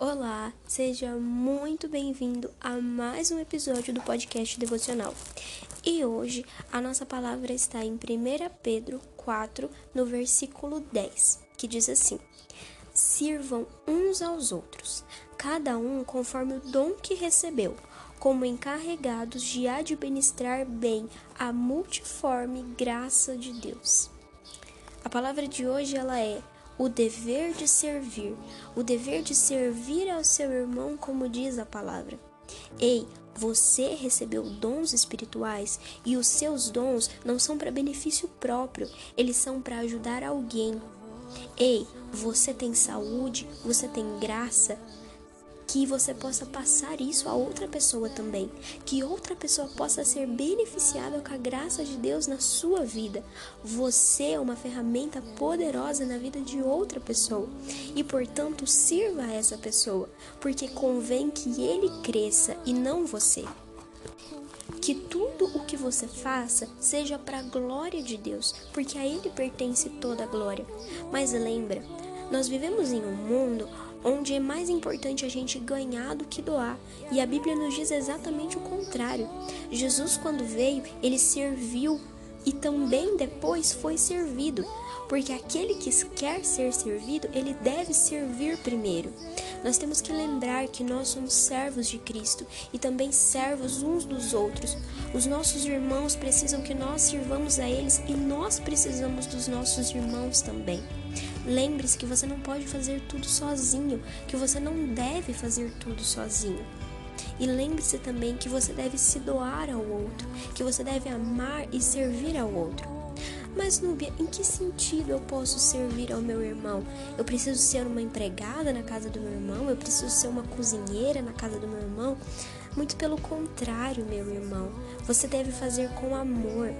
Olá, seja muito bem-vindo a mais um episódio do podcast devocional. E hoje a nossa palavra está em 1 Pedro 4, no versículo 10, que diz assim: Sirvam uns aos outros, cada um conforme o dom que recebeu, como encarregados de administrar bem a multiforme graça de Deus. A palavra de hoje ela é o dever de servir, o dever de servir ao seu irmão, como diz a palavra. Ei, você recebeu dons espirituais e os seus dons não são para benefício próprio, eles são para ajudar alguém. Ei, você tem saúde, você tem graça, que você possa passar isso a outra pessoa também, que outra pessoa possa ser beneficiada com a graça de Deus na sua vida. Você é uma ferramenta poderosa na vida de outra pessoa e, portanto, sirva a essa pessoa, porque convém que ele cresça e não você. Que tudo o que você faça seja para a glória de Deus, porque a Ele pertence toda a glória. Mas lembra, nós vivemos em um mundo onde é mais importante a gente ganhar do que doar. E a Bíblia nos diz exatamente o contrário. Jesus, quando veio, ele serviu e também depois foi servido, porque aquele que quer ser servido, ele deve servir primeiro. Nós temos que lembrar que nós somos servos de Cristo e também servos uns dos outros. Os nossos irmãos precisam que nós sirvamos a eles e nós precisamos dos nossos irmãos também. Lembre-se que você não pode fazer tudo sozinho, que você não deve fazer tudo sozinho. E lembre-se também que você deve se doar ao outro, que você deve amar e servir ao outro. Mas, Núbia, em que sentido eu posso servir ao meu irmão? Eu preciso ser uma empregada na casa do meu irmão? Eu preciso ser uma cozinheira na casa do meu irmão? Muito pelo contrário, meu irmão. Você deve fazer com amor.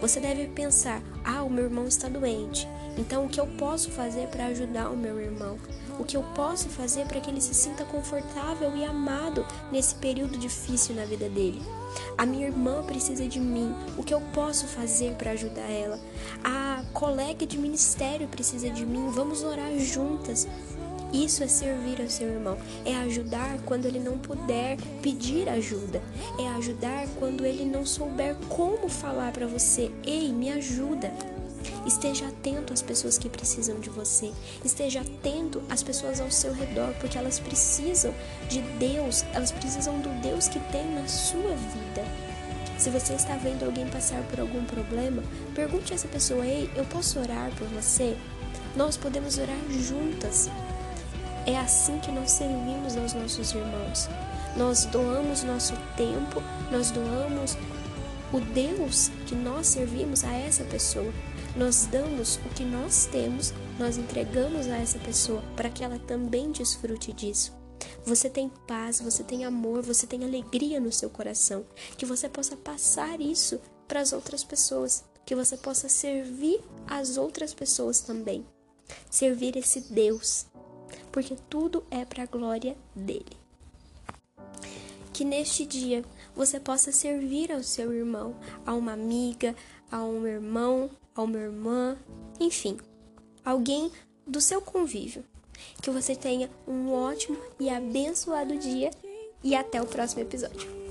Você deve pensar: ah, o meu irmão está doente. Então, o que eu posso fazer para ajudar o meu irmão? O que eu posso fazer para que ele se sinta confortável e amado nesse período difícil na vida dele? A minha irmã precisa de mim. O que eu posso fazer para ajudar ela? A colega de ministério precisa de mim. Vamos orar juntas. Isso é servir ao seu irmão, é ajudar quando ele não puder pedir ajuda, é ajudar quando ele não souber como falar para você: "Ei, me ajuda". Esteja atento às pessoas que precisam de você. Esteja atento às pessoas ao seu redor, porque elas precisam de Deus, elas precisam do Deus que tem na sua vida. Se você está vendo alguém passar por algum problema, pergunte a essa pessoa: Ei, eu posso orar por você? Nós podemos orar juntas. É assim que nós servimos aos nossos irmãos. Nós doamos nosso tempo, nós doamos o Deus que nós servimos a essa pessoa. Nós damos o que nós temos, nós entregamos a essa pessoa para que ela também desfrute disso. Você tem paz, você tem amor, você tem alegria no seu coração. Que você possa passar isso para as outras pessoas. Que você possa servir as outras pessoas também. Servir esse Deus. Porque tudo é para a glória dele. Que neste dia você possa servir ao seu irmão, a uma amiga, a um irmão, a uma irmã, enfim, alguém do seu convívio. Que você tenha um ótimo e abençoado dia e até o próximo episódio.